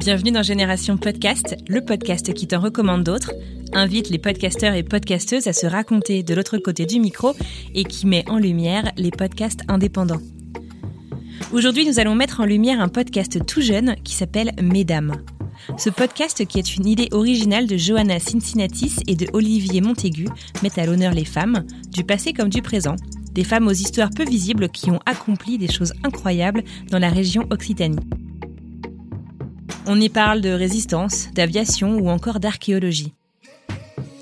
Bienvenue dans Génération Podcast, le podcast qui t'en recommande d'autres, invite les podcasteurs et podcasteuses à se raconter de l'autre côté du micro et qui met en lumière les podcasts indépendants. Aujourd'hui, nous allons mettre en lumière un podcast tout jeune qui s'appelle Mesdames. Ce podcast, qui est une idée originale de Johanna Cincinnatis et de Olivier Montaigu, met à l'honneur les femmes, du passé comme du présent, des femmes aux histoires peu visibles qui ont accompli des choses incroyables dans la région Occitanie. On y parle de résistance, d'aviation ou encore d'archéologie.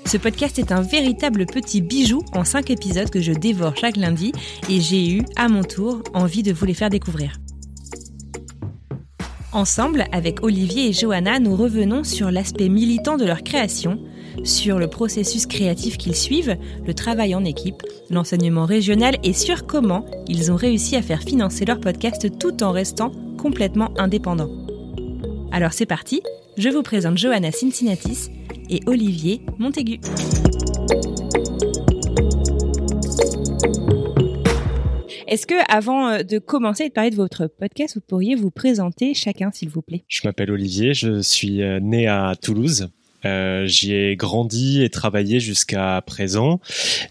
Ce podcast est un véritable petit bijou en 5 épisodes que je dévore chaque lundi et j'ai eu, à mon tour, envie de vous les faire découvrir. Ensemble, avec Olivier et Johanna, nous revenons sur l'aspect militant de leur création, sur le processus créatif qu'ils suivent, le travail en équipe, l'enseignement régional et sur comment ils ont réussi à faire financer leur podcast tout en restant complètement indépendants. Alors c'est parti, je vous présente Johanna Cincinnatis et Olivier Montaigu. Est-ce que, avant euh, de commencer et de parler de votre podcast, vous pourriez vous présenter chacun, s'il vous plaît? Je m'appelle Olivier, je suis euh, né à Toulouse. Euh, J'y ai grandi et travaillé jusqu'à présent.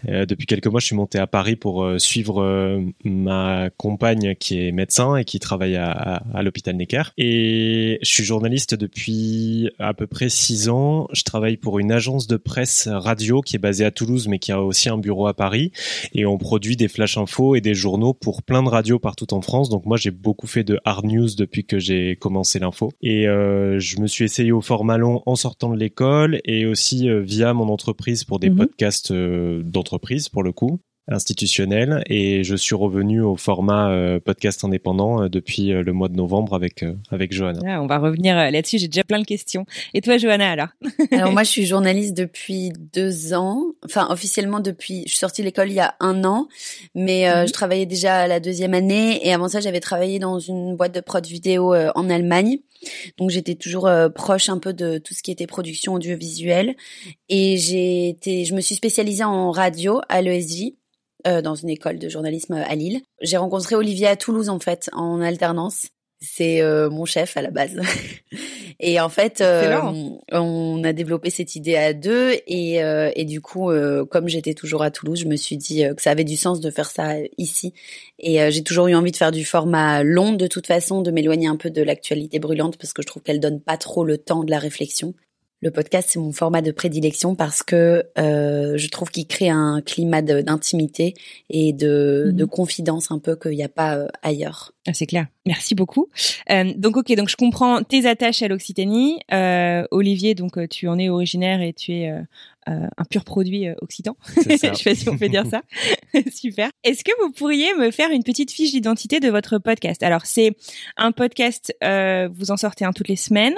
Euh, depuis quelques mois, je suis monté à Paris pour euh, suivre euh, ma compagne qui est médecin et qui travaille à, à, à l'hôpital Necker. Et je suis journaliste depuis à peu près six ans. Je travaille pour une agence de presse radio qui est basée à Toulouse, mais qui a aussi un bureau à Paris. Et on produit des flash infos et des journaux pour plein de radios partout en France. Donc moi, j'ai beaucoup fait de hard news depuis que j'ai commencé l'info. Et je me suis essayé au format long en sortant de l'école et aussi euh, via mon entreprise pour des Mhm. podcasts euh, d'entreprise pour le coup institutionnel et je suis revenu au format euh, podcast indépendant euh, depuis euh, le mois de novembre avec euh, avec Johanna. Ah, On va revenir euh, là-dessus, j'ai déjà plein de questions. Et toi, Johanna, alors Alors moi, je suis journaliste depuis deux ans. Enfin, officiellement depuis, je suis sortie de l'école il y a un an, mais euh, Mhm. je travaillais déjà à la deuxième année. Et avant ça, j'avais travaillé dans une boîte de prod vidéo euh, en Allemagne. Donc j'étais toujours euh, proche un peu de tout ce qui était production audiovisuelle. Et j'ai été, je me suis spécialisée en radio à l'ESJ. Euh, dans une école de journalisme à Lille. J'ai rencontré Olivier à Toulouse en fait en alternance. C'est euh, mon chef à la base. et en fait, euh, on a développé cette idée à deux et, euh, et du coup, euh, comme j'étais toujours à Toulouse, je me suis dit euh, que ça avait du sens de faire ça ici. Et euh, j'ai toujours eu envie de faire du format long de toute façon, de m'éloigner un peu de l'actualité brûlante parce que je trouve qu'elle donne pas trop le temps de la réflexion. Le podcast, c'est mon format de prédilection parce que euh, je trouve qu'il crée un climat d'intimité et de, Mhm. de confidence un peu qu'il n'y a pas euh, ailleurs. Ah, c'est clair. Merci beaucoup. Euh, donc, ok, donc je comprends tes attaches à l'Occitanie. Euh, Olivier, donc tu en es originaire et tu es un pur produit euh, occitan. Je sais pas si on peut dire ça. Super. Est-ce que vous pourriez me faire une petite fiche d'identité de votre podcast? Alors, c'est un podcast, euh, vous en sortez un toutes les semaines.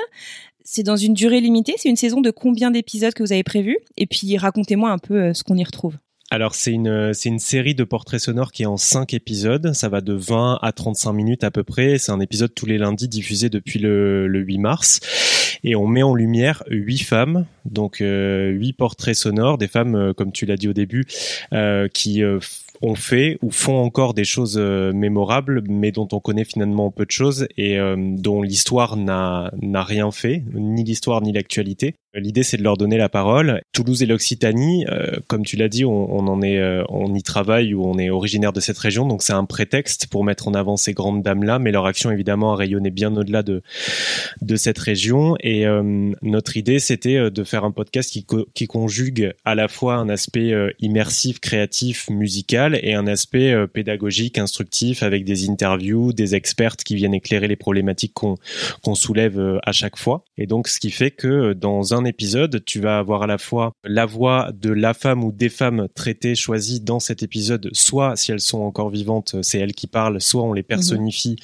C'est dans une durée limitée. C'est une saison de combien d'épisodes que vous avez prévu Et puis, racontez-moi un peu euh, ce qu'on y retrouve. Alors c'est une c'est une série de portraits sonores qui est en cinq épisodes. Ça va de 20 à 35 minutes à peu près. C'est un épisode tous les lundis diffusé depuis le, le 8 mars. Et on met en lumière huit femmes, donc euh, huit portraits sonores, des femmes, euh, comme tu l'as dit au début, euh, qui euh, ont fait ou font encore des choses mémorables, mais dont on connaît finalement peu de choses et euh, dont l'histoire n'a rien fait, ni l'histoire ni l'actualité. L'idée, c'est de leur donner la parole. Toulouse et l'Occitanie, euh, comme tu l'as dit, on, on, en est, euh, on y travaille ou on est originaire de cette région, donc c'est un prétexte pour mettre en avant ces grandes dames-là. Mais leur action, évidemment, a rayonné bien au-delà de de cette région. Et euh, notre idée, c'était de faire un podcast qui, qui conjugue à la fois un aspect immersif, créatif, musical, et un aspect pédagogique, instructif, avec des interviews, des expertes qui viennent éclairer les problématiques qu'on qu'on soulève à chaque fois. Et donc, ce qui fait que dans un épisode, tu vas avoir à la fois la voix de la femme ou des femmes traitées, choisies dans cet épisode, soit si elles sont encore vivantes, c'est elles qui parlent, soit on les personnifie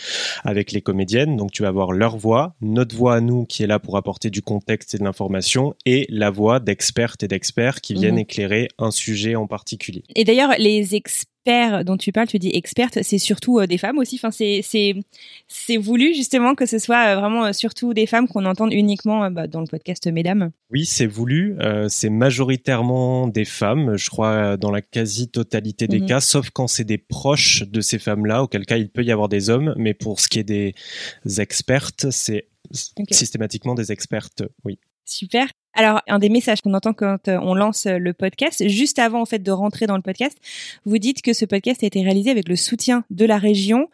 avec les comédiennes. Donc tu vas avoir leur voix, notre voix à nous qui est là pour apporter du contexte et de l'information, et la voix d'expertes et d'experts qui viennent éclairer un sujet en particulier. Et d'ailleurs, les experts dont tu parles, tu dis experte, c'est surtout euh, des femmes aussi. Enfin, c'est c'est c'est voulu justement que ce soit euh, vraiment euh, surtout des femmes qu'on entende uniquement bah, dans le podcast Mesdames. Oui, c'est voulu. c'est majoritairement des femmes, je crois, dans la quasi-totalité des mhm. cas, sauf quand c'est des proches de ces femmes-là, auquel cas il peut y avoir des hommes. Mais pour ce qui est des expertes, c'est systématiquement des expertes, oui. Super. Alors, un des messages qu'on entend quand euh, on lance euh, le podcast, juste avant en fait de rentrer dans le podcast, vous dites que ce podcast a été réalisé avec le soutien de la région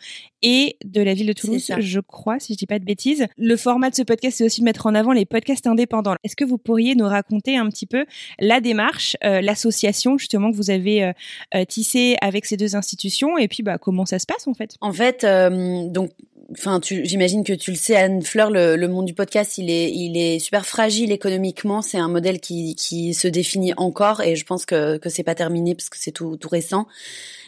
et de la ville de Toulouse, je crois, si je dis pas de bêtises. Le format de ce podcast, c'est aussi de mettre en avant les podcasts indépendants. Est-ce que vous pourriez nous raconter un petit peu la démarche, euh, l'association justement que vous avez euh, tissée avec ces deux institutions, et puis bah comment ça se passe en fait? En fait, donc enfin, j'imagine que tu le sais, Anne Fleur, le, le, monde du podcast, il est, il est super fragile économiquement. C'est un modèle qui, qui se définit encore, et je pense que que c'est pas terminé parce que c'est tout, tout récent.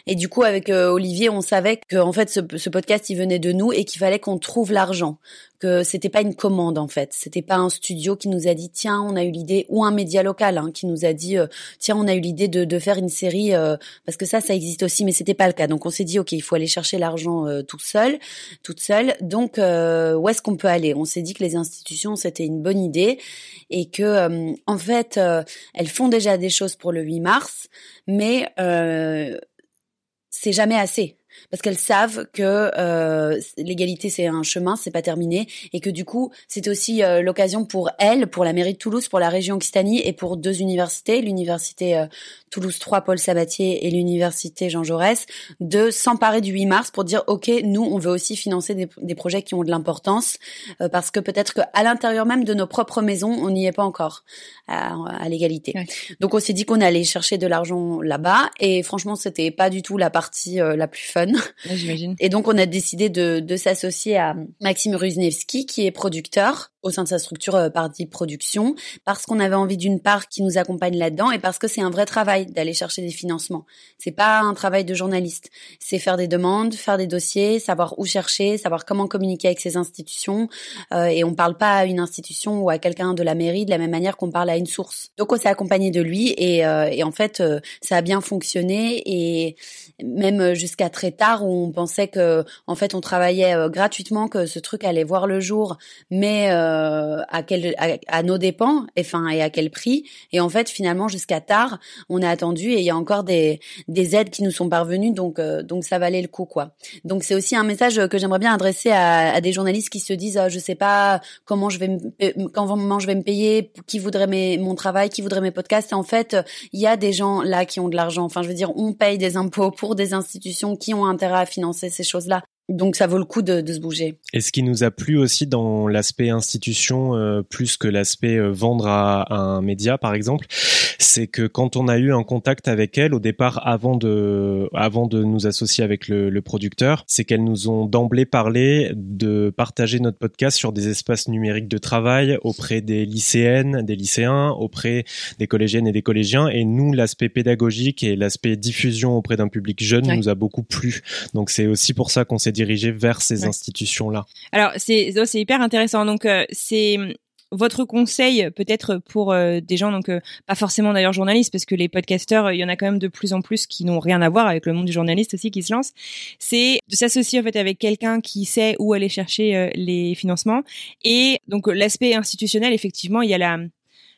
Et du coup, avec euh, Olivier, on savait que en fait, ce, ce, podcast, il venait de nous et qu'il fallait qu'on trouve l'argent. Que c'était pas une commande en fait. C'était pas un studio qui nous a dit tiens, on a eu l'idée ou un média local hein, qui nous a dit euh, tiens, on a eu l'idée de, de, faire une série euh, parce que ça, ça existe aussi, mais c'était pas le cas. Donc on s'est dit ok, il faut aller chercher l'argent tout seul, toute seule. Donc où est-ce qu'on peut aller? On s'est dit que les institutions c'était une bonne idée et que en fait elles font déjà des choses pour le 8 mars, mais c'est jamais assez. Parce qu'elles savent que euh, l'égalité c'est un chemin, c'est pas terminé, et que du coup c'est aussi euh, l'occasion pour elles, pour la mairie de Toulouse, pour la région Occitanie et pour deux universités, l'université euh, Toulouse 3 Paul Sabatier et l'université Jean Jaurès, de s'emparer du 8 mars pour dire ok nous on veut aussi financer des, des projets qui ont de l'importance parce que peut-être qu'à l'intérieur même de nos propres maisons on n'y est pas encore à, à l'égalité. Donc on s'est dit qu'on allait chercher de l'argent là-bas et franchement c'était pas du tout la partie la plus fun J'imagine. Et donc on a décidé de, de s'associer à Maxime Ruznevski qui est producteur au sein de sa structure euh, Party Production parce qu'on avait envie d'une part qui nous accompagne là-dedans et parce que c'est un vrai travail d'aller chercher des financements. C'est pas un travail de journaliste, c'est faire des demandes, faire des dossiers, savoir où chercher, savoir comment communiquer avec ces institutions euh, et on parle pas à une institution ou à quelqu'un de la mairie de la même manière qu'on parle à une source. Donc on s'est accompagné de lui et, euh, et en fait euh, ça a bien fonctionné et même jusqu'à très tard où on pensait que en fait on travaillait gratuitement que ce truc allait voir le jour mais euh, à quel à, nos dépens et enfin et à quel prix. Et en fait finalement jusqu'à tard on a attendu et il y a encore des des aides qui nous sont parvenues. Donc euh, donc ça valait le coup quoi. Donc c'est aussi un message que j'aimerais bien adresser à, à, des journalistes qui se disent ah, je sais pas comment je vais me, comment je vais me payer qui voudrait mes mon travail qui voudrait mes podcasts. En fait il y a des gens là qui ont de l'argent. Enfin je veux dire on paye des impôts pour des institutions qui ont intérêt à financer ces choses là donc ça vaut le coup de, de, se bouger. Et ce qui nous a plu aussi dans l'aspect institution, euh, plus que l'aspect euh, vendre à, un média par exemple, c'est que quand on a eu un contact avec elle au départ, avant de, avant de nous associer avec le, le producteur, c'est qu'elles nous ont d'emblée parlé de partager notre podcast sur des espaces numériques de travail auprès des lycéennes, des lycéens, auprès des collégiennes et des collégiens. Et nous, l'aspect pédagogique et l'aspect diffusion auprès d'un public jeune nous a beaucoup plu. Donc c'est aussi pour ça qu'on s'est dirigé vers ces institutions-là. Alors c'est oh, c'est hyper intéressant. Donc euh, c'est votre conseil peut-être pour euh, des gens donc euh, pas forcément d'ailleurs journalistes parce que les podcasteurs il y en a quand même de plus en plus qui n'ont rien à voir avec le monde du journaliste aussi qui se lance c'est de s'associer en fait avec quelqu'un qui sait où aller chercher les financements et donc l'aspect institutionnel effectivement il y a la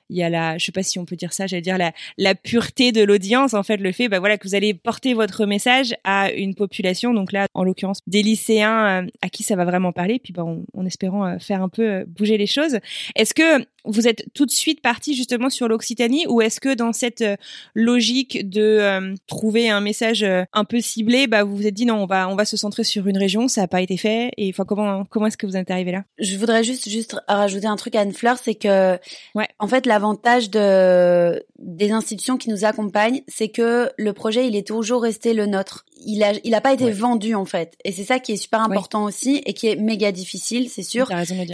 il y a la, je sais pas si on peut dire ça, j'allais dire la, la pureté de l'audience, en fait, le fait, bah voilà, que vous allez porter votre message à une population, donc là, en l'occurrence, des lycéens euh, à qui ça va vraiment parler, puis bah, en espérant euh, faire un peu bouger les choses. Est-ce que vous êtes tout de suite parti justement sur l'Occitanie ou est-ce que dans cette euh, logique de euh, trouver un message euh, un peu ciblé, bah vous vous êtes dit non, on va on va se centrer sur une région, ça n'a pas été fait et enfin comment comment est-ce que vous êtes arrivé là? Je voudrais juste juste rajouter un truc à Anne Fleur, c'est que ouais. en fait l'avantage de des institutions qui nous accompagnent, c'est que le projet il est toujours resté le nôtre. Il a il a pas été vendu en fait et c'est ça qui est super important aussi et qui est méga difficile, c'est sûr.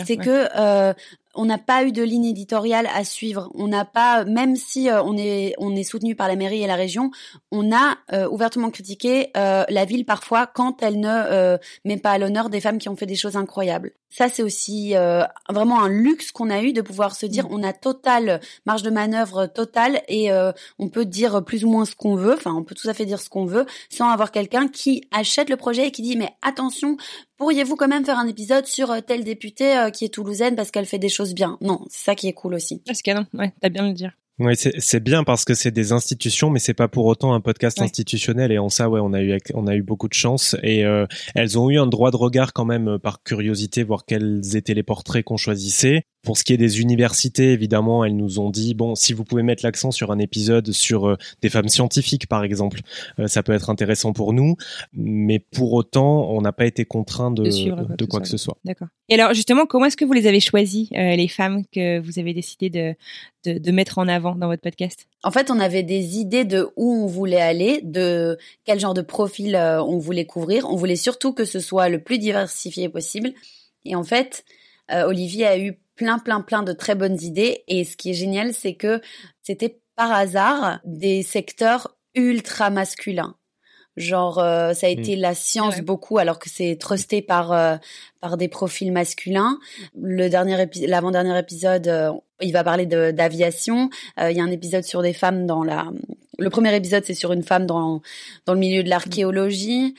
C'est que euh, on n'a pas eu de ligne éditoriale à suivre. On n'a pas, même si euh, on est on est soutenu par la mairie et la région, on a euh, ouvertement critiqué euh, la ville parfois quand elle ne met pas à l'honneur des femmes qui ont fait des choses incroyables. Ça c'est aussi vraiment un luxe qu'on a eu de pouvoir se dire mm. on a totale marge de manœuvre totale et on peut dire plus ou moins ce qu'on veut. Enfin, on peut tout à fait dire ce qu'on veut sans avoir quelqu'un qui achète le projet et qui dit mais attention, pourriez-vous quand même faire un épisode sur euh, telle députée euh, qui est toulousaine parce qu'elle fait des choses bien? Non, c'est ça qui est cool aussi. C'est canon, ouais, t'as bien le dire. Oui, c'est bien parce que c'est des institutions, mais c'est pas pour autant un podcast institutionnel. Et en ça, ouais, on a eu on a eu beaucoup de chance. Et euh, elles ont eu un droit de regard quand même par curiosité, voir quels étaient les portraits qu'on choisissait. Pour ce qui est des universités, évidemment, elles nous ont dit bon, si vous pouvez mettre l'accent sur un épisode sur euh, des femmes scientifiques, par exemple, euh, ça peut être intéressant pour nous. Mais pour autant, on n'a pas été contraint de, de, quoi, que ce soit. D'accord. Et alors, justement, comment est-ce que vous les avez choisies, euh, les femmes que vous avez décidé de, de, de mettre en avant dans votre podcast? En fait, on avait des idées de où on voulait aller, de quel genre de profil on voulait couvrir. On voulait surtout que ce soit le plus diversifié possible. Et en fait, Olivier a eu plein, plein, plein de très bonnes idées. Et ce qui est génial, c'est que c'était par hasard des secteurs ultra masculins. Genre, euh, ça a hmm. été la science beaucoup, alors que c'est trusté par euh, par des profils masculins. Le dernier l'avant-dernier épisode, euh, il va parler d'aviation. Il y a un épisode sur des femmes dans la. Le premier épisode, c'est sur une femme dans dans le milieu de l'archéologie.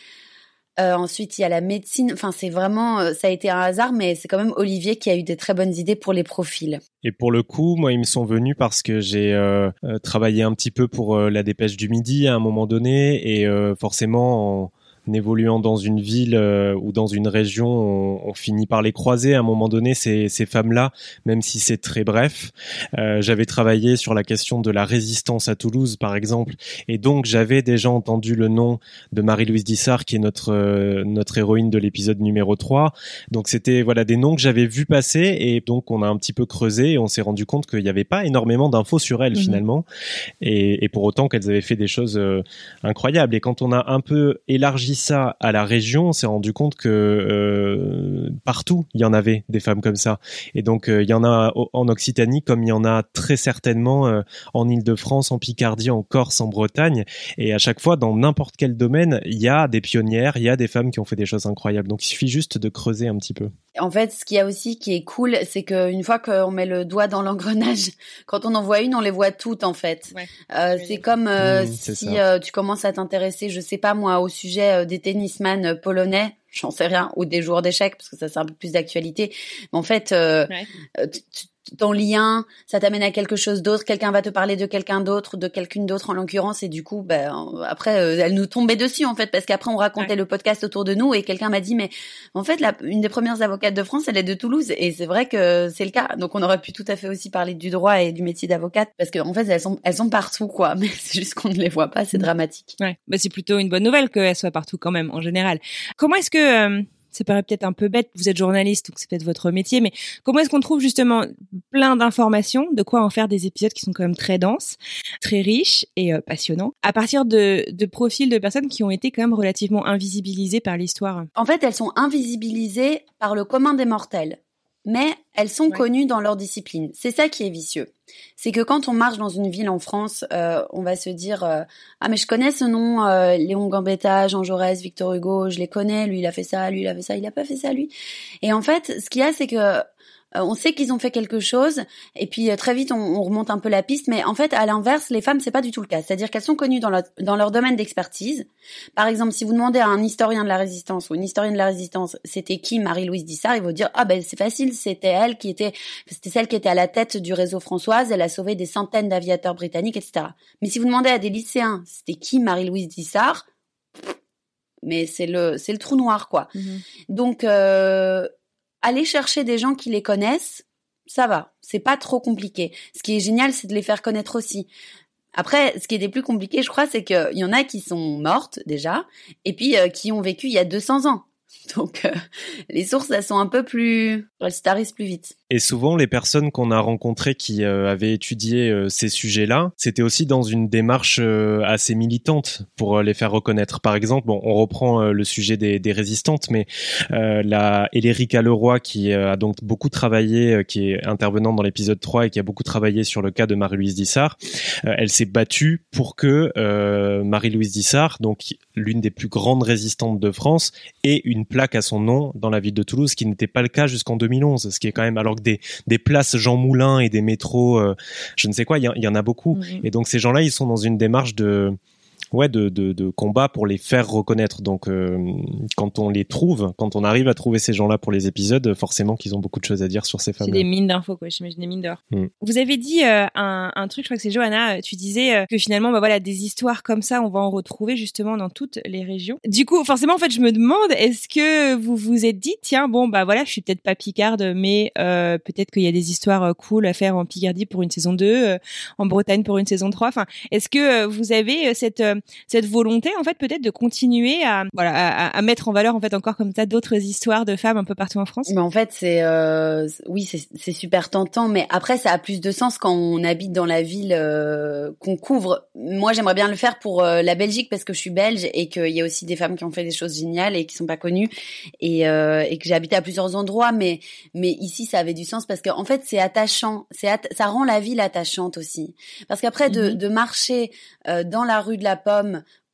Euh, ensuite, il y a la médecine. Enfin, c'est vraiment, euh, ça a été un hasard, mais c'est quand même Olivier qui a eu des très bonnes idées pour les profils. Et pour le coup, moi, ils me sont venus parce que j'ai euh, travaillé un petit peu pour la Dépêche du Midi à un moment donné, et forcément, en évoluant dans une ville euh, ou dans une région, on, on, finit par les croiser à un moment donné, ces, ces femmes-là, même si c'est très bref. Euh, j'avais travaillé sur la question de la résistance à Toulouse, par exemple, et donc j'avais déjà entendu le nom de Marie-Louise Dissart, qui est notre, euh, notre héroïne de l'épisode numéro 3. Donc c'était voilà des noms que j'avais vus passer, et donc on a un petit peu creusé, et on s'est rendu compte qu'il n'y avait pas énormément d'infos sur elles, mhm. finalement, et, et, pour autant qu'elles avaient fait des choses incroyables. Et quand on a un peu élargi ça à la région, on s'est rendu compte que euh, partout il y en avait des femmes comme ça. Et donc euh, il y en a en Occitanie comme il y en a très certainement euh, en Île-de-France, en Picardie, en Corse, en Bretagne. Et à chaque fois, dans n'importe quel domaine, il y a des pionnières, il y a des femmes qui ont fait des choses incroyables. Donc il suffit juste de creuser un petit peu. En fait, ce qu'il y a aussi qui est cool, c'est qu'une fois qu'on met le doigt dans l'engrenage, quand on en voit une, on les voit toutes en fait. Euh, c'est comme mmh, si tu commences à t'intéresser, je sais pas moi, au sujet des tennisman polonais, j'en sais rien, ou des joueurs d'échecs, parce que ça c'est un peu plus d'actualité. Mais en fait, euh, euh ton lien, ça t'amène à quelque chose d'autre. Quelqu'un va te parler de quelqu'un d'autre, de quelqu'une d'autre en l'occurrence, et du coup, ben après, euh, elle nous tombait dessus en fait, parce qu'après on racontait le podcast autour de nous, et quelqu'un m'a dit mais en fait, la, une des premières avocates de France, elle est de Toulouse, et c'est vrai que c'est le cas. Donc on aurait pu tout à fait aussi parler du droit et du métier d'avocate, parce qu'en en fait elles sont elles sont partout quoi, mais c'est juste qu'on ne les voit pas, c'est dramatique. Ouais, bah c'est plutôt une bonne nouvelle qu'elles soient partout quand même en général. Comment est-ce que euh, ça paraît peut-être un peu bête, vous êtes journaliste, donc c'est peut-être votre métier, mais comment est-ce qu'on trouve justement plein d'informations, de quoi en faire des épisodes qui sont quand même très denses, très riches et euh, passionnants, à partir de, de profils de personnes qui ont été quand même relativement invisibilisées par l'histoire? En fait, elles sont invisibilisées par le commun des mortels mais elles sont connues dans leur discipline. C'est ça qui est vicieux. C'est que quand on marche dans une ville en France, euh, on va se dire euh, ah mais je connais ce nom, euh, Léon Gambetta, Jean Jaurès, Victor Hugo, je les connais. Lui il a fait ça, lui il a fait ça, il a pas fait ça lui. Et en fait, ce qu'il y a c'est que on sait qu'ils ont fait quelque chose, et puis euh, très vite on, on, remonte un peu la piste. Mais en fait, à l'inverse, les femmes, c'est pas du tout le cas. C'est-à-dire qu'elles sont connues dans, leur, dans leur domaine d'expertise. Par exemple, si vous demandez à un historien de la résistance ou une historienne de la résistance, c'était qui Marie-Louise Dissart, il va dire ah ben c'est facile, c'était elle qui était, c'était celle qui était à la tête du réseau Françoise. Elle a sauvé des centaines d'aviateurs britanniques, etc. Mais si vous demandez à des lycéens, c'était qui Marie-Louise Dissart? Mais c'est le c'est le trou noir quoi. Mhm. Donc euh, aller chercher des gens qui les connaissent, ça va, c'est pas trop compliqué. Ce qui est génial, c'est de les faire connaître aussi. Après, ce qui est des plus compliqué, je crois, c'est qu'il y en a qui sont mortes déjà, et puis euh, qui ont vécu il y a 200 ans. Donc euh, les sources, elles sont un peu plus, elles se tarissent plus vite. Et souvent, les personnes qu'on a rencontrées qui euh, avaient étudié euh, ces sujets-là, c'était aussi dans une démarche assez militante pour les faire reconnaître. Par exemple, bon, on reprend le sujet des, résistantes, mais la Elérica Leroy, qui a donc beaucoup travaillé, qui est intervenante dans l'épisode 3 et qui a beaucoup travaillé sur le cas de Marie-Louise Dissart, elle s'est battue pour que Marie-Louise Dissart, donc l'une des plus grandes résistantes de France, ait une plaque à son nom dans la ville de Toulouse, ce qui n'était pas le cas jusqu'en 2011, ce qui est quand même alors que des, des places Jean Moulin et des métros, euh, je ne sais quoi, il y, en a beaucoup. Mm-hmm. Et donc ces gens-là, ils sont dans une démarche de ouais de, de, de, combat pour les faire reconnaître. Donc euh, quand on les trouve, quand on arrive à trouver ces gens-là pour les épisodes, forcément qu'ils ont beaucoup de choses à dire sur ces femmes. C'est des mines d'infos quoi, j'imagine des mines d'or. Mm. Vous avez dit euh, un, un, truc, je crois que c'est Johanna, euh, tu disais que finalement bah voilà des histoires comme ça, on va en retrouver justement dans toutes les régions. Du coup, forcément en fait, je me demande est-ce que vous vous êtes dit tiens bon bah voilà, je suis peut-être pas picarde mais peut-être qu'il y a des histoires cool à faire en Picardie pour une saison 2, en Bretagne pour une saison 3. Enfin, est-ce que vous avez cette cette volonté en fait peut-être de continuer à voilà à, à, mettre en valeur en fait encore comme ça d'autres histoires de femmes un peu partout en France. Mais en fait c'est euh, oui c'est super tentant mais après ça a plus de sens quand on habite dans la ville euh, qu'on couvre. Moi j'aimerais bien le faire pour euh, la Belgique parce que je suis belge et qu'il y a aussi des femmes qui ont fait des choses géniales et qui sont pas connues et, et que j'ai habité à plusieurs endroits mais mais ici ça avait du sens parce qu'en en fait c'est attachant. C'est ça rend la ville attachante aussi. Parce qu'après de, mhm. de marcher dans la rue de la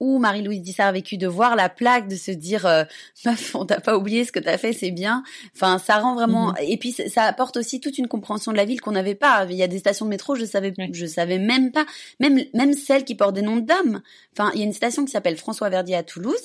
Où Marie-Louise Dissart a vécu, de voir la plaque, de se dire euh, meuf, on t'a pas oublié ce que t'as fait, c'est bien. Enfin, ça rend vraiment. Mhm. Et puis ça apporte aussi toute une compréhension de la ville qu'on n'avait pas. Il y a des stations de métro, je savais, je savais même pas, même même celles qui portent des noms d'hommes. Enfin, il y a une station qui s'appelle François Verdier à Toulouse.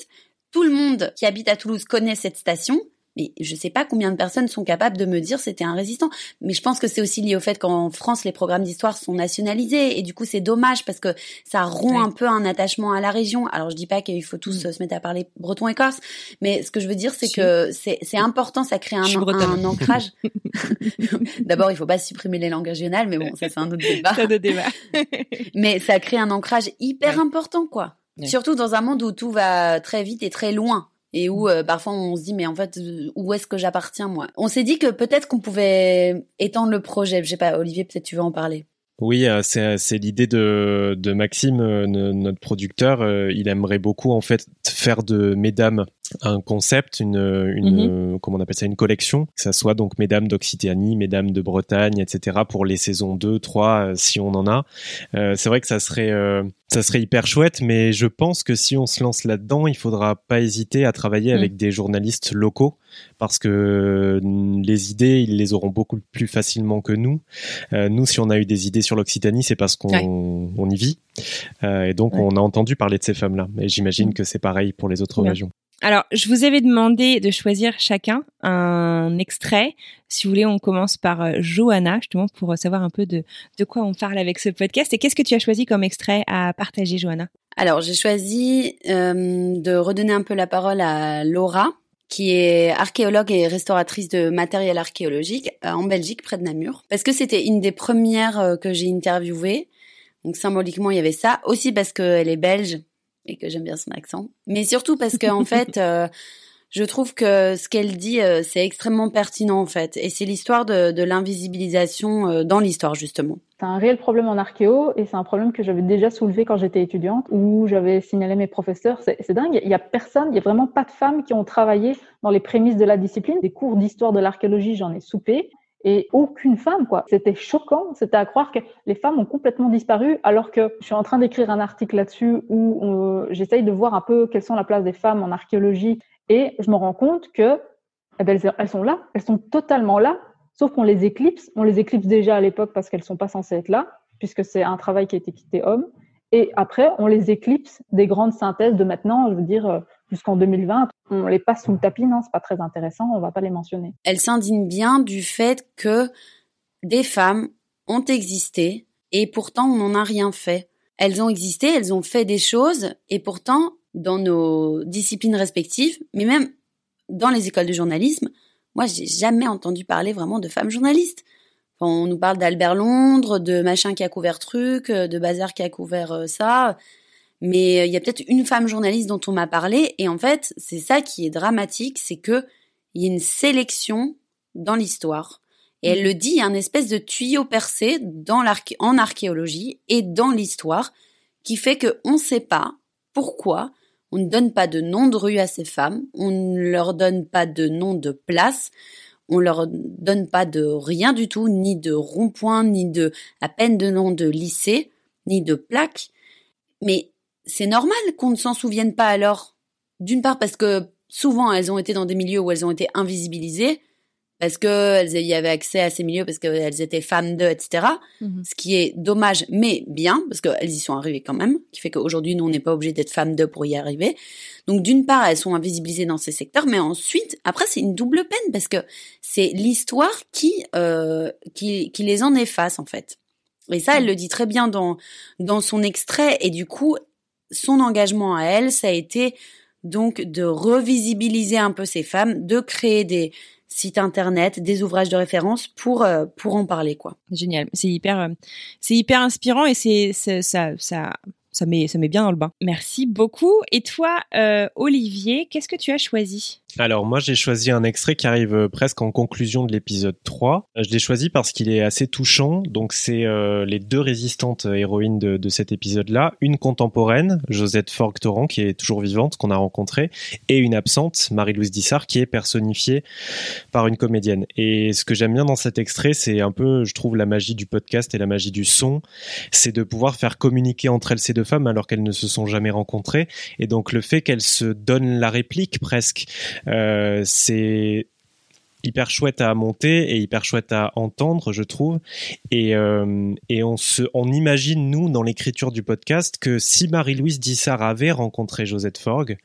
Tout le monde qui habite à Toulouse connaît cette station mais je sais pas combien de personnes sont capables de me dire c'était un résistant. Mais je pense que c'est aussi lié au fait qu'en France, les programmes d'histoire sont nationalisés et du coup, c'est dommage parce que ça rompt un peu un attachement à la région. Alors, je dis pas qu'il faut tous mm. se mettre à parler breton et corse, mais ce que je veux dire, c'est que c'est, c'est important, ça crée un, un ancrage. D'abord, il faut pas supprimer les langues régionales, mais bon, ça c'est un autre débat. un autre débat. mais ça crée un ancrage hyper important, quoi. Surtout dans un monde où tout va très vite et très loin et où euh, parfois on se dit mais en fait où est-ce que j'appartiens moi? On s'est dit que peut-être qu'on pouvait étendre le projet. Je sais pas, Olivier, peut-être tu veux en parler. Oui, euh, c'est c'est l'idée de de Maxime, euh, notre producteur. Il aimerait beaucoup en fait faire de Mesdames un concept, une, une mhm. comment on appelle ça, une collection, que ça soit donc Mesdames d'Occitanie, Mesdames de Bretagne, etc. pour les saisons 2, 3, si on en a. c'est vrai que ça serait ça serait hyper chouette, mais je pense que si on se lance là-dedans, il faudra pas hésiter à travailler mm. avec des journalistes locaux parce que les idées, ils les auront beaucoup plus facilement que nous. Euh, nous, si on a eu des idées sur l'Occitanie, c'est parce qu'on on y vit. Euh, et donc, on a entendu parler de ces femmes-là. Et j'imagine mm. que c'est pareil pour les autres régions. Alors, je vous avais demandé de choisir chacun un extrait. Si vous voulez, on commence par euh, Johanna, justement, pour savoir un peu de, de quoi on parle avec ce podcast. Et qu'est-ce que tu as choisi comme extrait à partager, Johanna? Alors, j'ai choisi euh, de redonner un peu la parole à Laura, qui est archéologue et restauratrice de matériel archéologique euh, en Belgique, près de Namur. Parce que c'était une des premières que j'ai interviewées. Donc symboliquement, il y avait ça. Aussi parce qu'elle est belge et que j'aime bien son accent. Mais surtout parce que en fait, euh, je trouve que ce qu'elle dit, euh, c'est extrêmement pertinent en fait. Et c'est l'histoire de, de l'invisibilisation euh, dans l'histoire justement. C'est un réel problème en archéo et c'est un problème que j'avais déjà soulevé quand j'étais étudiante où j'avais signalé mes professeurs. C'est dingue, il y a personne, il y a vraiment pas de femmes qui ont travaillé dans les prémices de la discipline. Des cours d'histoire de l'archéologie, j'en ai soupé et aucune femme, quoi. C'était choquant. C'était à croire que les femmes ont complètement disparu, alors que je suis en train d'écrire un article là-dessus où euh, j'essaye de voir un peu quelles sont la place des femmes en archéologie et je me rends compte que eh ben, elles sont là, elles sont totalement là, sauf qu'on les éclipse. On les éclipse déjà à l'époque parce qu'elles sont pas censées être là, puisque c'est un travail qui a été quitté homme. Et après, on les éclipse des grandes synthèses de maintenant, je veux dire, euh, jusqu'en 2020. On les passe sous le tapis, non, c'est pas très intéressant, on va pas les mentionner. Elle s'indigne bien du fait que des femmes ont existé et pourtant on n'en a rien fait. Elles ont existé, elles ont fait des choses et pourtant dans nos disciplines respectives, mais même dans les écoles de journalisme, moi j'ai jamais entendu parler vraiment de femmes journalistes. on nous parle d'Albert Londres, de machin qui a couvert truc, de Bazar qui a couvert euh, ça, mais euh, il y a peut-être une femme journaliste dont on m'a parlé et en fait c'est ça qui est dramatique, c'est que il y a une sélection dans l'histoire et elle le dit, il y a un espèce de tuyau percé dans en archéologie et dans l'histoire qui fait qu'on ne sait pas pourquoi on ne donne pas de nom de rue à ces femmes, on ne leur donne pas de nom de place, on leur donne pas de rien du tout, ni de rond-point, ni de à peine de nom de lycée, ni de plaque. Mais c'est normal qu'on ne s'en souvienne pas alors. D'une part parce que souvent elles ont été dans des milieux où elles ont été invisibilisées, parce qu'elles y avaient accès à ces milieux, parce qu'elles étaient femmes d'eux, etc. Mhm. Ce qui est dommage, mais bien, parce qu'elles y sont arrivées quand même, qui fait qu'aujourd'hui, nous, on n'est pas obligé d'être femmes d'eux pour y arriver. Donc, d'une part, elles sont invisibilisées dans ces secteurs, mais ensuite, après, c'est une double peine, parce que c'est l'histoire qui, euh, qui, qui les en efface, en fait. Et ça, elle le dit très bien dans, dans son extrait, et du coup, son engagement à elle, ça a été donc de revisibiliser un peu ces femmes, de créer des, sites internet, des ouvrages de référence pour euh, en parler quoi. Génial, c'est hyper euh, c'est hyper inspirant et c'est ça ça ça met ça bien dans le bain. Merci beaucoup. Et toi, euh, Olivier, qu'est-ce que tu as choisi? Alors moi j'ai choisi un extrait qui arrive euh, presque en conclusion de l'épisode 3. Euh, je l'ai choisi parce qu'il est assez touchant. Donc c'est euh, les deux résistantes héroïnes de, cet épisode-là. Une contemporaine, Josette Forgue-Torrent, qui est toujours vivante, qu'on a rencontrée, et une absente, Marie-Louise Dissart, qui est personnifiée par une comédienne. Et ce que j'aime bien dans cet extrait, c'est un peu, je trouve, la magie du podcast et la magie du son. C'est de pouvoir faire communiquer entre elles ces deux femmes alors qu'elles ne se sont jamais rencontrées. Et donc le fait qu'elles se donnent la réplique presque c'est hyper chouette à monter et hyper chouette à entendre, je trouve. Et, euh, et on se, on imagine nous dans l'écriture du podcast que si Marie-Louise Dissart avait rencontré Josette Forgue,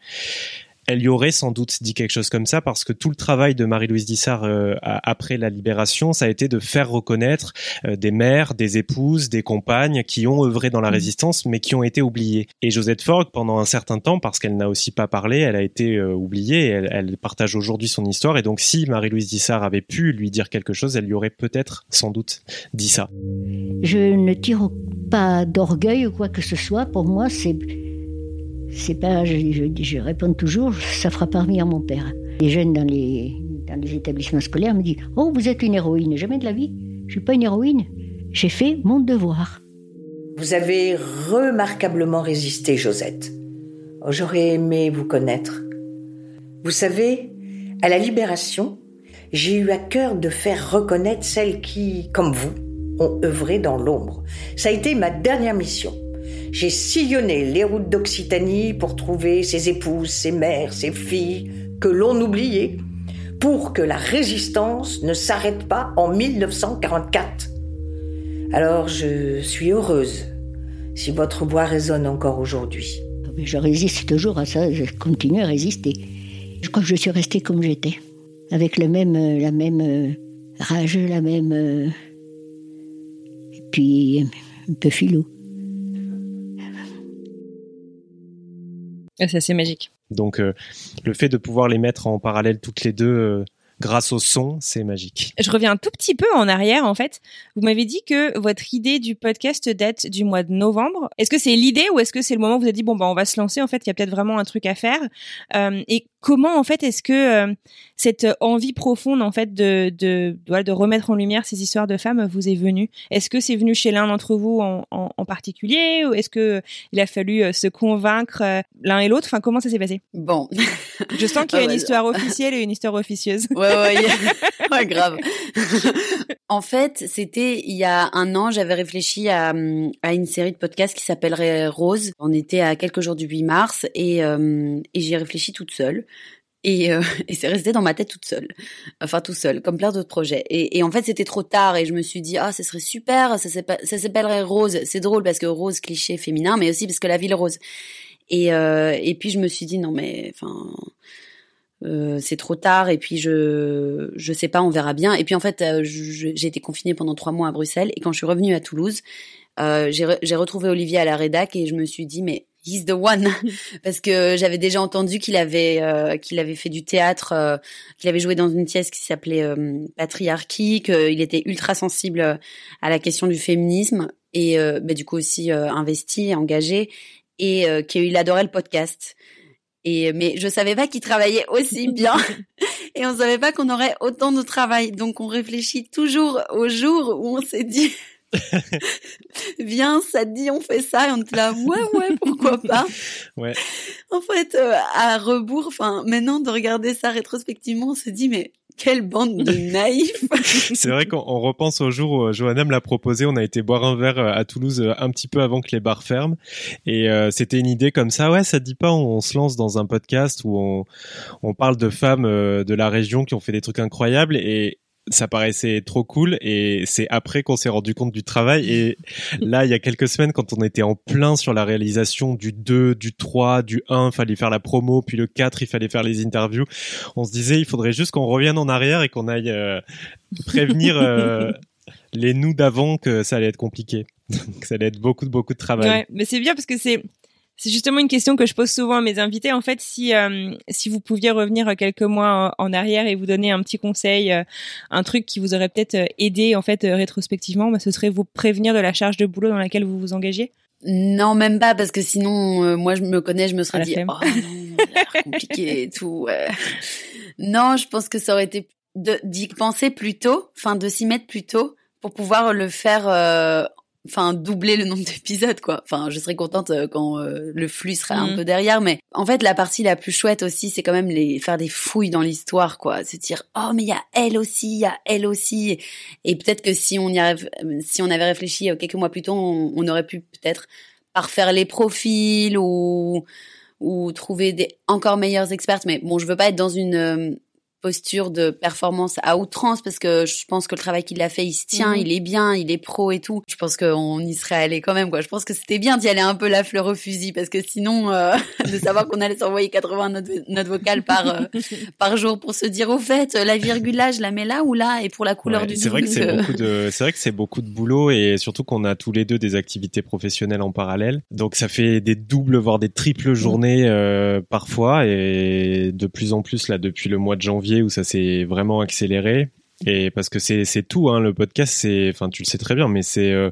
elle y aurait sans doute dit quelque chose comme ça parce que tout le travail de Marie-Louise Dissart euh, après la libération, ça a été de faire reconnaître euh, des mères, des épouses, des compagnes qui ont œuvré dans la mmh. résistance mais qui ont été oubliées. Et Josette Forgue, pendant un certain temps, parce qu'elle n'a aussi pas parlé, elle a été euh, oubliée. Elle, elle, partage aujourd'hui son histoire et donc si Marie-Louise Dissart avait pu lui dire quelque chose, elle lui aurait peut-être sans doute dit ça. Je ne tire pas d'orgueil ou quoi que ce soit. Pour moi, c'est c'est pas, je, je, réponds toujours, ça fera parmi à mon père. Les jeunes dans les, dans les établissements scolaires me disent Oh, vous êtes une héroïne. Jamais de la vie. Je suis pas une héroïne. J'ai fait mon devoir. Vous avez remarquablement résisté, Josette. Oh, j'aurais aimé vous connaître. Vous savez, à la libération, j'ai eu à cœur de faire reconnaître celles qui, comme vous, ont œuvré dans l'ombre. Ça a été ma dernière mission. J'ai sillonné les routes d'Occitanie pour trouver ses épouses, ses mères, ses filles, que l'on oubliait, pour que la résistance ne s'arrête pas en 1944. Alors je suis heureuse si votre voix résonne encore aujourd'hui. Je résiste toujours à ça, je continue à résister. Je crois que je suis restée comme j'étais, avec le même, la même rage, la même... Et puis un peu philo. C'est assez magique. Donc euh, le fait de pouvoir les mettre en parallèle toutes les deux euh, grâce au son, c'est magique. Je reviens un tout petit peu en arrière en fait. Vous m'avez dit que votre idée du podcast date du mois de novembre. Est-ce que c'est l'idée ou est-ce que c'est le moment où vous avez dit bon bah on va se lancer en fait, il y a peut-être vraiment un truc à faire? Euh, et comment en fait est-ce que euh, cette envie profonde en fait de, de de remettre en lumière ces histoires de femmes vous est venue? Est-ce que c'est venu chez l'un d'entre vous en, en, particulier ou est-ce que il a fallu euh, se convaincre euh, l'un et l'autre? Enfin comment ça s'est passé? Bon, je sens qu'il y a une histoire officielle et une histoire officieuse. Ouais ouais, ouais grave. en fait, c'était il y a un an, j'avais réfléchi à, à une série de podcasts qui s'appellerait Rose. On était à quelques jours du 8 mars et, et j'y ai réfléchi toute seule Et, euh, et c'est resté dans ma tête toute seule, enfin tout seul, comme plein d'autres projets. Et, et en fait, c'était trop tard et je me suis dit ah, ce serait super, ça s'appellerait Rose. C'est drôle parce que Rose cliché féminin, mais aussi parce que la ville rose. Et euh, et puis je me suis dit non mais enfin euh, c'est trop tard et puis je je sais pas on verra bien et puis en fait euh, j'ai été confinée pendant trois mois à Bruxelles et quand je suis revenue à Toulouse euh, j'ai retrouvé Olivier à la rédac et je me suis dit mais he's the one parce que j'avais déjà entendu qu'il avait euh, qu'il avait fait du théâtre qu'il avait joué dans une pièce qui s'appelait Patriarchie qu'il était ultra sensible à la question du féminisme et bah, du coup aussi investi engagé et qu'il adorait le podcast et mais je savais pas qu'il travaillait aussi bien et on savait pas qu'on aurait autant de travail. Donc on réfléchit toujours au jour où on s'est dit viens, ça te dit on fait ça et on était là ouais ouais pourquoi pas. Ouais. En fait euh, à rebours, enfin maintenant de regarder ça rétrospectivement, on se dit mais quelle bande de naïfs C'est vrai qu'on repense au jour où euh, Johanna me l'a proposé. On a été boire un verre euh, à Toulouse un petit peu avant que les bars ferment. Et c'était une idée comme ça. Ouais, ça te dit pas, on, se lance dans un podcast où on, on parle de femmes de la région qui ont fait des trucs incroyables. Et, ça paraissait trop cool et c'est après qu'on s'est rendu compte du travail et là il y a quelques semaines quand on était en plein sur la réalisation du 2, du 3, du 1, fallait faire la promo, puis le 4, il fallait faire les interviews. On se disait il faudrait juste qu'on revienne en arrière et qu'on aille euh, prévenir euh, les nous d'avant que ça allait être compliqué. que ça allait être beaucoup beaucoup de travail. Ouais, mais c'est bien parce que c'est c'est justement une question que je pose souvent à mes invités. En fait, si euh, si vous pouviez revenir quelques mois en, arrière et vous donner un petit conseil, euh, un truc qui vous aurait peut-être euh, aidé en fait rétrospectivement, bah, ce serait vous prévenir de la charge de boulot dans laquelle vous vous engagez. Non, même pas parce que sinon, moi je me connais, je me serais dit oh non, compliqué et tout. Non, je pense que ça aurait été d'y penser plus tôt, enfin de s'y mettre plus tôt pour pouvoir le faire enfin doubler le nombre d'épisodes quoi. Enfin, je serais contente euh, quand euh, le flux serait un mm. peu derrière, mais en fait la partie la plus chouette aussi, c'est quand même les faire des fouilles dans l'histoire quoi, se dire oh mais il y a elle aussi, il y a elle aussi, et peut-être que si on y arrive, si on avait réfléchi euh, quelques mois plus tôt, on, aurait pu peut-être parfaire les profils ou ou trouver des encore meilleurs experts. Mais bon, je veux pas être dans une posture de performance à outrance parce que je pense que le travail qu'il a fait, il se tient, mhm. il est bien, il est pro et tout. Je pense qu'on y serait allé quand même, quoi. Je pense que c'était bien d'y aller un peu la fleur au fusil parce que sinon, euh, de savoir qu'on allait s'envoyer 80 notes, vocales par, euh, par jour pour se dire au fait, la virgule là, je la mets là ou là et pour la couleur du C'est vrai que c'est beaucoup de, c'est vrai que c'est beaucoup de boulot et surtout qu'on a tous les deux des activités professionnelles en parallèle. Donc ça fait des doubles, voire des triples journées, euh, parfois et de plus en plus là depuis le mois de janvier où ça s'est vraiment accéléré. Et parce que c'est c'est tout hein, le podcast c'est enfin tu le sais très bien mais c'est euh,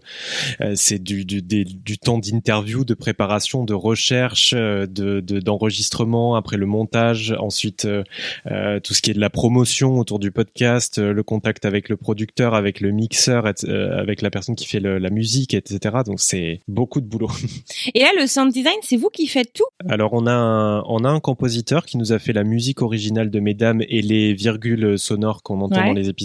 euh, c'est du du, du temps d'interview de préparation de recherche euh, de d'enregistrement après le montage ensuite euh, tout ce qui est de la promotion autour du podcast le contact avec le producteur avec le mixeur avec la personne qui fait la musique etc donc c'est beaucoup de boulot. Et là le sound design c'est vous qui faites tout? Alors on a un, on a un compositeur qui nous a fait la musique originale de Mesdames et les virgules sonores qu'on entend dans les épisodes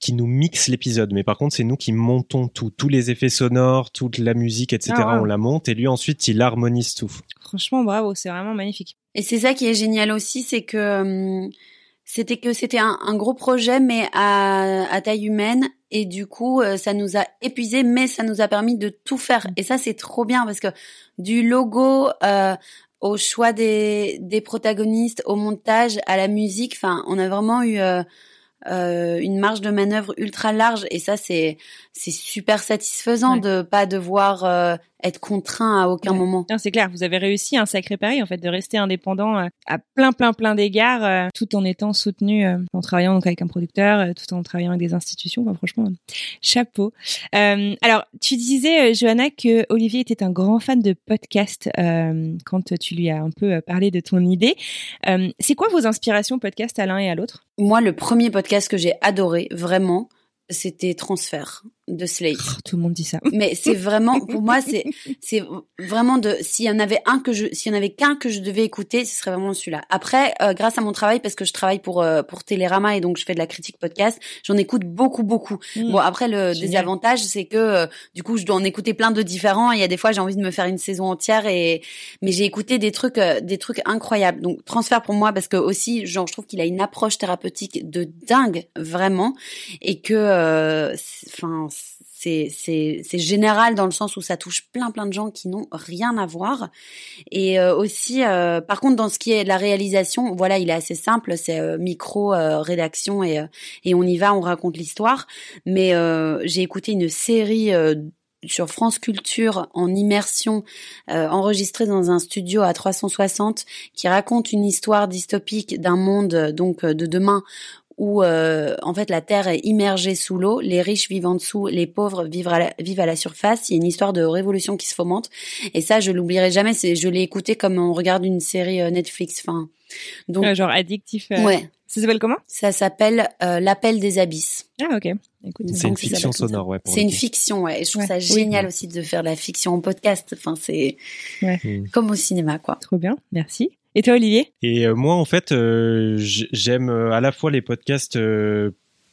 qui nous mixe l'épisode. Mais par contre, c'est nous qui montons tout, tous les effets sonores, toute la musique, etc. Ah on la monte et lui ensuite il harmonise tout. Franchement, bravo, c'est vraiment magnifique. Et c'est ça qui est génial aussi, c'est que hum, c'était que c'était un, gros projet mais à, taille humaine et du coup euh, ça nous a épuisé mais ça nous a permis de tout faire et ça c'est trop bien parce que du logo euh, au choix des, des protagonistes au montage à la musique enfin on a vraiment eu euh, euh, une marge de manœuvre ultra large. Et ça c'est c'est super satisfaisant de pas devoir euh, être contraint à aucun moment. C'est clair, vous avez réussi un sacré pari en fait de rester indépendant euh, à plein plein plein d'égards, euh, tout en étant soutenu, en travaillant donc avec un producteur, tout en travaillant avec des institutions. franchement, chapeau. alors, tu disais Johanna que Olivier était un grand fan de podcast quand tu lui as un peu parlé de ton idée. C'est quoi vos inspirations podcast à l'un et à l'autre? Moi, le premier podcast que j'ai adoré vraiment, c'était Transfert de Slate. Oh, tout le monde dit ça. Mais c'est vraiment, pour moi, c'est, c'est vraiment de, s'il y en avait un que je, s'il y en avait qu'un que je devais écouter, ce serait vraiment celui-là. Après, euh, grâce à mon travail, parce que je travaille pour, euh, pour Télérama et donc je fais de la critique podcast, j'en écoute beaucoup, beaucoup. Mm. Bon, après, le Génial. désavantage, c'est que, euh, du coup, je dois en écouter plein de différents. Il y a des fois, j'ai envie de me faire une saison entière et, mais j'ai écouté des trucs, euh, des trucs incroyables. Donc, transfert pour moi, parce que aussi, genre, je trouve qu'il a une approche thérapeutique de dingue, vraiment, et que, euh, enfin, c'est c'est général dans le sens où ça touche plein plein de gens qui n'ont rien à voir. Et euh, aussi euh, par contre dans ce qui est de la réalisation voilà il est assez simple c'est euh, micro euh, rédaction et euh, et on y va on raconte l'histoire. Mais euh, j'ai écouté une série sur France Culture en immersion euh, enregistrée dans un studio à 360 qui raconte une histoire dystopique d'un monde donc de demain où euh, en fait la terre est immergée sous l'eau, les riches vivent en dessous, les pauvres vivent à la, vivent à la surface. Il y a une histoire de révolution qui se fomente et ça je l'oublierai jamais. C'est je l'ai écouté comme on regarde une série euh, Netflix. Enfin donc Euh, genre addictif. euh, ouais, Ça s'appelle comment? Ça s'appe euh, l'appel des abysses. Ah ok. C'est une fiction s'appelle sonore, ouais. C'est une fiction, ouais. Et je trouve Ouais. ça Oui. génial aussi de faire de la fiction en podcast. Enfin c'est Ouais. Mm. comme au cinéma quoi. Trop bien, merci. Et toi Olivier? Et euh, moi, en fait, euh, j'aime euh, à la fois les podcasts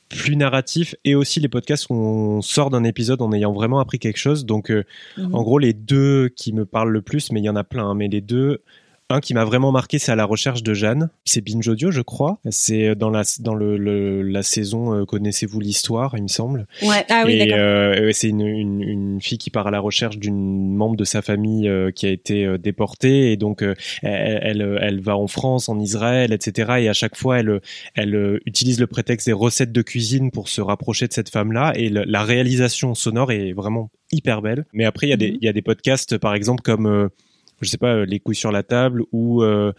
plus narratifs et aussi les podcasts où on sort d'un épisode en ayant vraiment appris quelque chose. Donc, euh, Mhm. en gros, les deux qui me parlent le plus, mais il y en a plein, hein, mais les deux. Un qui m'a vraiment marqué, c'est à la recherche de Jeanne. C'est Binge Audio, je crois. C'est dans la dans le, le- la saison euh, Connaissez-vous l'histoire, il me semble. Ouais. Ah oui et d'accord. euh, c'est une, une, une fille qui part à la recherche d'une membre de sa famille euh, qui a été déportée et donc elle, elle, elle va en France, en Israël, etc. Et à chaque fois, elle, elle utilise le prétexte des recettes de cuisine pour se rapprocher de cette femme-là. Et le- la réalisation sonore est vraiment hyper belle. Mais après, il y a des Mhm. y a des podcasts, par exemple comme je sais pas, euh, les couilles sur la table ou euh,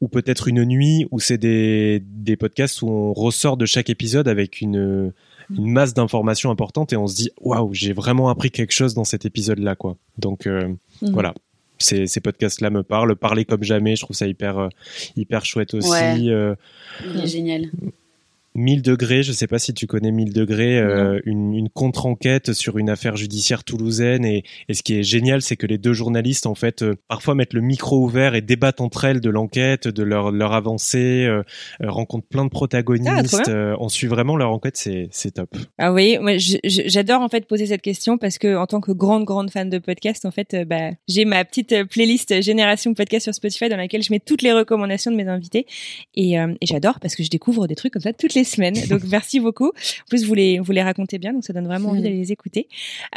ou peut-être une nuit où c'est des, des podcasts où on ressort de chaque épisode avec une, une masse d'informations importantes et on se dit waouh j'ai vraiment appris quelque chose dans cet épisode là quoi donc euh, Mhm. voilà ces, ces podcasts là me parlent parler comme jamais je trouve ça hyper hyper chouette aussi Ouais. Euh, Il est génial. 1000 degrés, je sais pas si tu connais 1000 degrés, euh, une, une contre-enquête sur une affaire judiciaire toulousaine. Et, et ce qui est génial, c'est que les deux journalistes, en fait, euh, parfois mettent le micro ouvert et débattent entre elles de l'enquête, de leur, leur avancée, euh, rencontrent plein de Ah, protagonistes. on suit vraiment leur enquête, c'est top. Ah oui, moi j'adore en fait poser cette question parce que en tant que grande grande fan de podcast, en fait, bah j'ai ma petite playlist Génération Podcast sur Spotify dans laquelle je mets toutes les recommandations de mes invités et, et j'adore parce que je découvre des trucs comme ça toutes les semaines. Donc merci beaucoup. En plus vous les vous les racontez bien, donc ça donne vraiment envie Mhm. d'aller les écouter.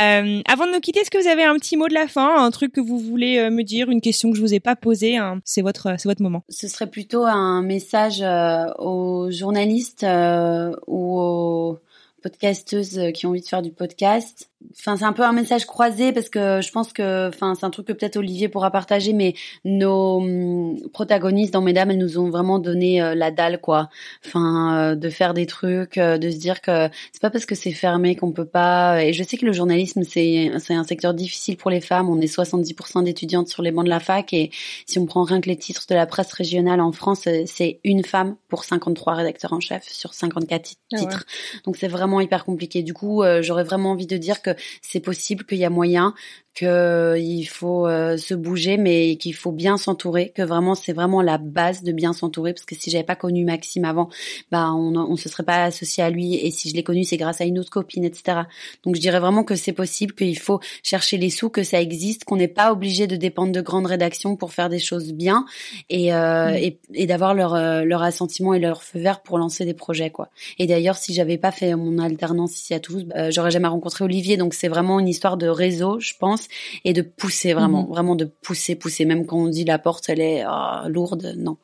Euh, avant de nous quitter, est-ce que vous avez un petit mot de la fin, un truc que vous voulez euh, me dire, une question que je vous ai pas posée hein C'est votre c'est votre moment. ce serait plutôt un message euh, aux journalistes euh, ou aux podcasteuses qui ont envie de faire du podcast. Enfin, c'est un peu un message croisé parce que je pense que, enfin, c'est un truc que peut-être Olivier pourra partager, mais nos hum, protagonistes dans Mesdames, elles nous ont vraiment donné euh, la dalle, quoi. Enfin, euh, de faire des trucs, euh, de se dire que c'est pas parce que c'est fermé qu'on peut pas. Et je sais que le journalisme, c'est c'est un secteur difficile pour les femmes. On est 70% d'étudiantes sur les bancs de la fac et si on prend rien que les titres de la presse régionale en France, euh, c'est une femme pour 53 rédacteurs en chef sur 54 ti- Ah ouais. titres. Donc c'est vraiment hyper compliqué. Du coup, euh, j'aurais vraiment envie de dire que c'est possible, qu'il y a moyen, qu'il faut euh, se bouger, mais qu'il faut bien s'entourer, que vraiment c'est vraiment la base de bien s'entourer, parce que si j'avais pas connu Maxime avant, bah on, on se serait pas associé à lui, et si je l'ai connu, c'est grâce à une autre copine, etc. Donc je dirais vraiment que c'est possible, qu'il faut chercher les sous, que ça existe, qu'on n'est pas obligé de dépendre de grandes rédactions pour faire des choses bien, et, euh, Mm. et, et d'avoir leur euh, leur assentiment et leur feu vert pour lancer des projets, quoi. Et d'ailleurs, si j'avais pas fait mon alternance ici à Toulouse, euh, j'aurais jamais rencontré Olivier. Donc c'est vraiment une histoire de réseau, je pense, et de pousser vraiment, Mhm. vraiment de pousser, pousser. Même quand on dit la porte, elle est ah, lourde, non,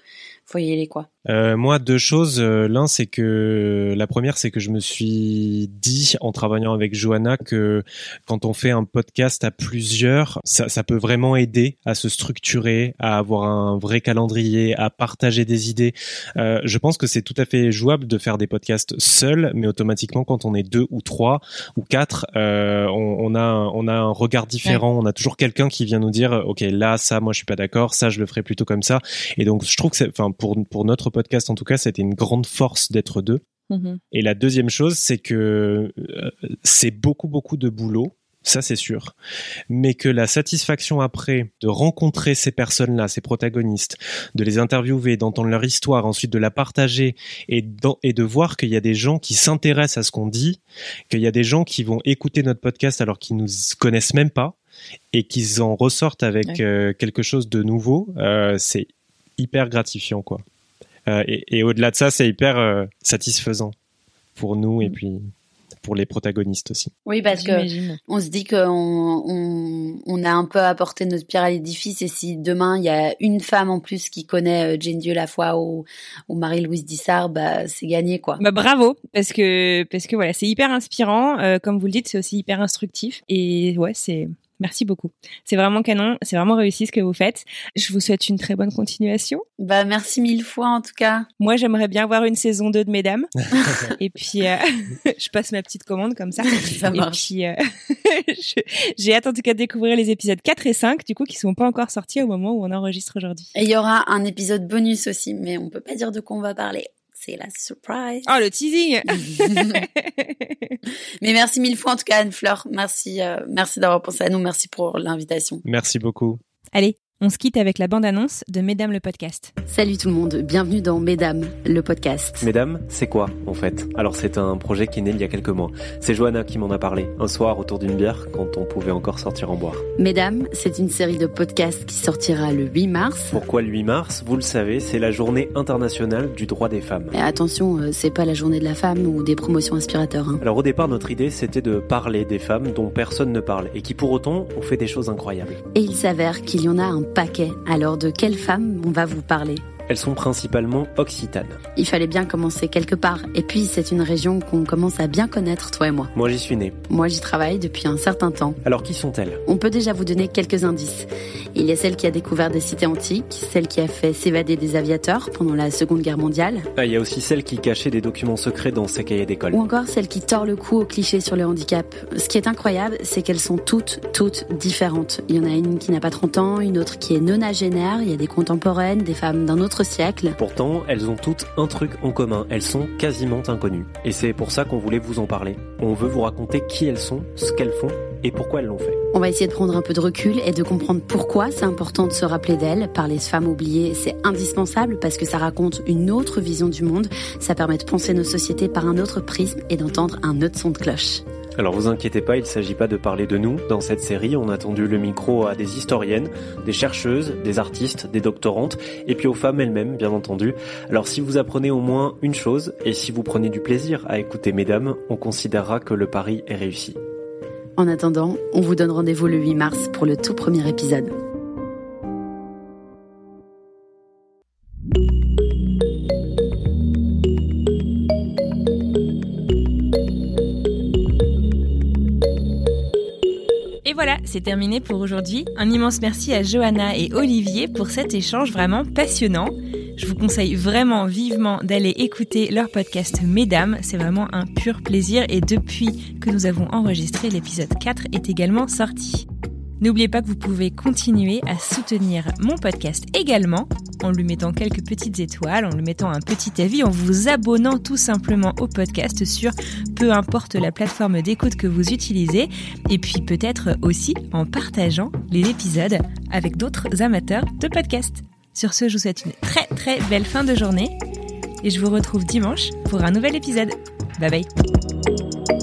faut y aller quoi. Euh, moi, deux choses. Euh, L'un, c'est que la première, c'est que je me suis dit en travaillant avec Johanna que quand on fait un podcast à plusieurs, ça, ça peut vraiment aider à se structurer, à avoir un vrai calendrier, à partager des idées. Euh, je pense que c'est tout à fait jouable de faire des podcasts seuls, mais automatiquement, quand on est deux ou trois ou quatre, euh, on, on a un- on a un regard différent. On a toujours quelqu'un qui vient nous dire, ok, là, ça, moi, je suis pas d'accord. Ça, je le ferai plutôt comme ça. Et donc, je trouve que, c'est- enfin, pour pour notre podcast en tout cas, c'était une grande force d'être deux. Mhm. Et la deuxième chose, c'est que euh, c'est beaucoup, beaucoup de boulot. Ça, c'est sûr. Mais que la satisfaction après de rencontrer ces personnes-là, ces protagonistes, de les interviewer, d'entendre leur histoire, ensuite de la partager et, et de voir qu'il y a des gens qui s'intéressent à ce qu'on dit, qu'il y a des gens qui vont écouter notre podcast alors qu'ils nous connaissent même pas et qu'ils en ressortent avec euh, quelque chose de nouveau, euh, c'est hyper gratifiant, quoi. Euh, et, au-delà de ça, c'est hyper euh, satisfaisant pour nous et mm. puis pour les protagonistes aussi. Oui, parce que on se dit qu'on on, on, a un peu apporté notre pierre à l'édifice et si demain il y a une femme en plus qui connaît euh, Jane Dieu la foi ou, ou Marie-Louise Dissart, bah c'est gagné quoi. Bah bravo parce que parce que voilà c'est hyper inspirant, comme vous le dites, c'est aussi hyper instructif et ouais c'est Merci beaucoup. C'est vraiment canon. C'est vraiment réussi ce que vous faites. Je vous souhaite une très bonne continuation. Bah, merci mille fois en tout cas. Moi, j'aimerais bien voir une saison 2 de Mesdames. et puis, euh, je passe ma petite commande comme ça. ça marche. Et puis, euh, j'ai hâte en tout cas de découvrir les épisodes 4 et 5, du coup, qui sont pas encore sortis au moment où on enregistre aujourd'hui. Et il y aura un épisode bonus aussi, mais on peut pas dire de quoi on va parler c'est la surprise. Oh, le teasing Mais merci mille fois en tout cas Anne-Fleur. Merci, euh, merci d'avoir pensé à nous. Merci pour l'invitation. Merci beaucoup. Allez, on se quitte avec la bande-annonce de Mesdames le podcast. Salut tout le monde, bienvenue dans Mesdames le podcast. Mesdames, c'est quoi en fait? Alors c'est un projet qui est né il y a quelques mois. C'est Johanna qui m'en a parlé, un soir autour d'une bière quand on pouvait encore sortir en boire. Mesdames, c'est une série de podcasts qui sortira le 8 mars. Pourquoi le 8 mars? Vous le savez, c'est la journée internationale du droit des femmes. Et attention, euh, c'est pas la journée de la femme ou des promotions inspirateurs. Hein. Alors au départ, notre idée c'était de parler des femmes dont personne ne parle et qui pour autant ont fait des choses incroyables. Et il s'avère qu'il y en a un paquet. Alors de quelle femme on va vous parler? Elles sont principalement occitanes. Il fallait bien commencer quelque part. Et puis, c'est une région qu'on commence à bien connaître, toi et moi. Moi, j'y suis né. Moi, j'y travaille depuis un certain temps. Alors, qui sont-elles? On peut déjà vous donner quelques indices. Il y a celle qui a découvert des cités antiques, celle qui a fait s'évader des aviateurs pendant la Seconde Guerre mondiale. Ah, il y a aussi celle qui cachait des documents secrets dans ses cahiers d'école. Ou encore celle qui tord le cou aux clichés sur le handicap. Ce qui est incroyable, c'est qu'elles sont toutes, toutes différentes. Il y en a une qui n'a pas 30 ans, une autre qui est nonagénaire, il y a des contemporaines, des femmes d'un autre siècle. Pourtant, elles ont toutes un truc en commun. Elles sont quasiment inconnues. Et c'est pour ça qu'on voulait vous en parler. On veut vous raconter qui elles sont, ce qu'elles font et pourquoi elles l'ont fait. On va essayer de prendre un peu de recul et de comprendre pourquoi c'est important de se rappeler d'elles. Parler de femmes oubliées, c'est indispensable parce que ça raconte une autre vision du monde. Ça permet de penser nos sociétés par un autre prisme et d'entendre un autre son de cloche. Alors vous inquiétez pas, il ne s'agit pas de parler de nous. Dans cette série, on a tendu le micro à des historiennes, des chercheuses, des artistes, des doctorantes, et puis aux femmes elles-mêmes, bien entendu. Alors si vous apprenez au moins une chose, et si vous prenez du plaisir à écouter mesdames, on considérera que le pari est réussi. En attendant, on vous donne rendez-vous le 8 mars pour le tout premier épisode. C'est terminé pour aujourd'hui. Un immense merci à Johanna et Olivier pour cet échange vraiment passionnant. Je vous conseille vraiment vivement d'aller écouter leur podcast Mesdames. C'est vraiment un pur plaisir et depuis que nous avons enregistré, l'épisode 4 est également sorti. N'oubliez pas que vous pouvez continuer à soutenir mon podcast également en lui mettant quelques petites étoiles, en lui mettant un petit avis, en vous abonnant tout simplement au podcast sur peu importe la plateforme d'écoute que vous utilisez et puis peut-être aussi en partageant les épisodes avec d'autres amateurs de podcast. Sur ce, je vous souhaite une très très belle fin de journée et je vous retrouve dimanche pour un nouvel épisode. Bye bye.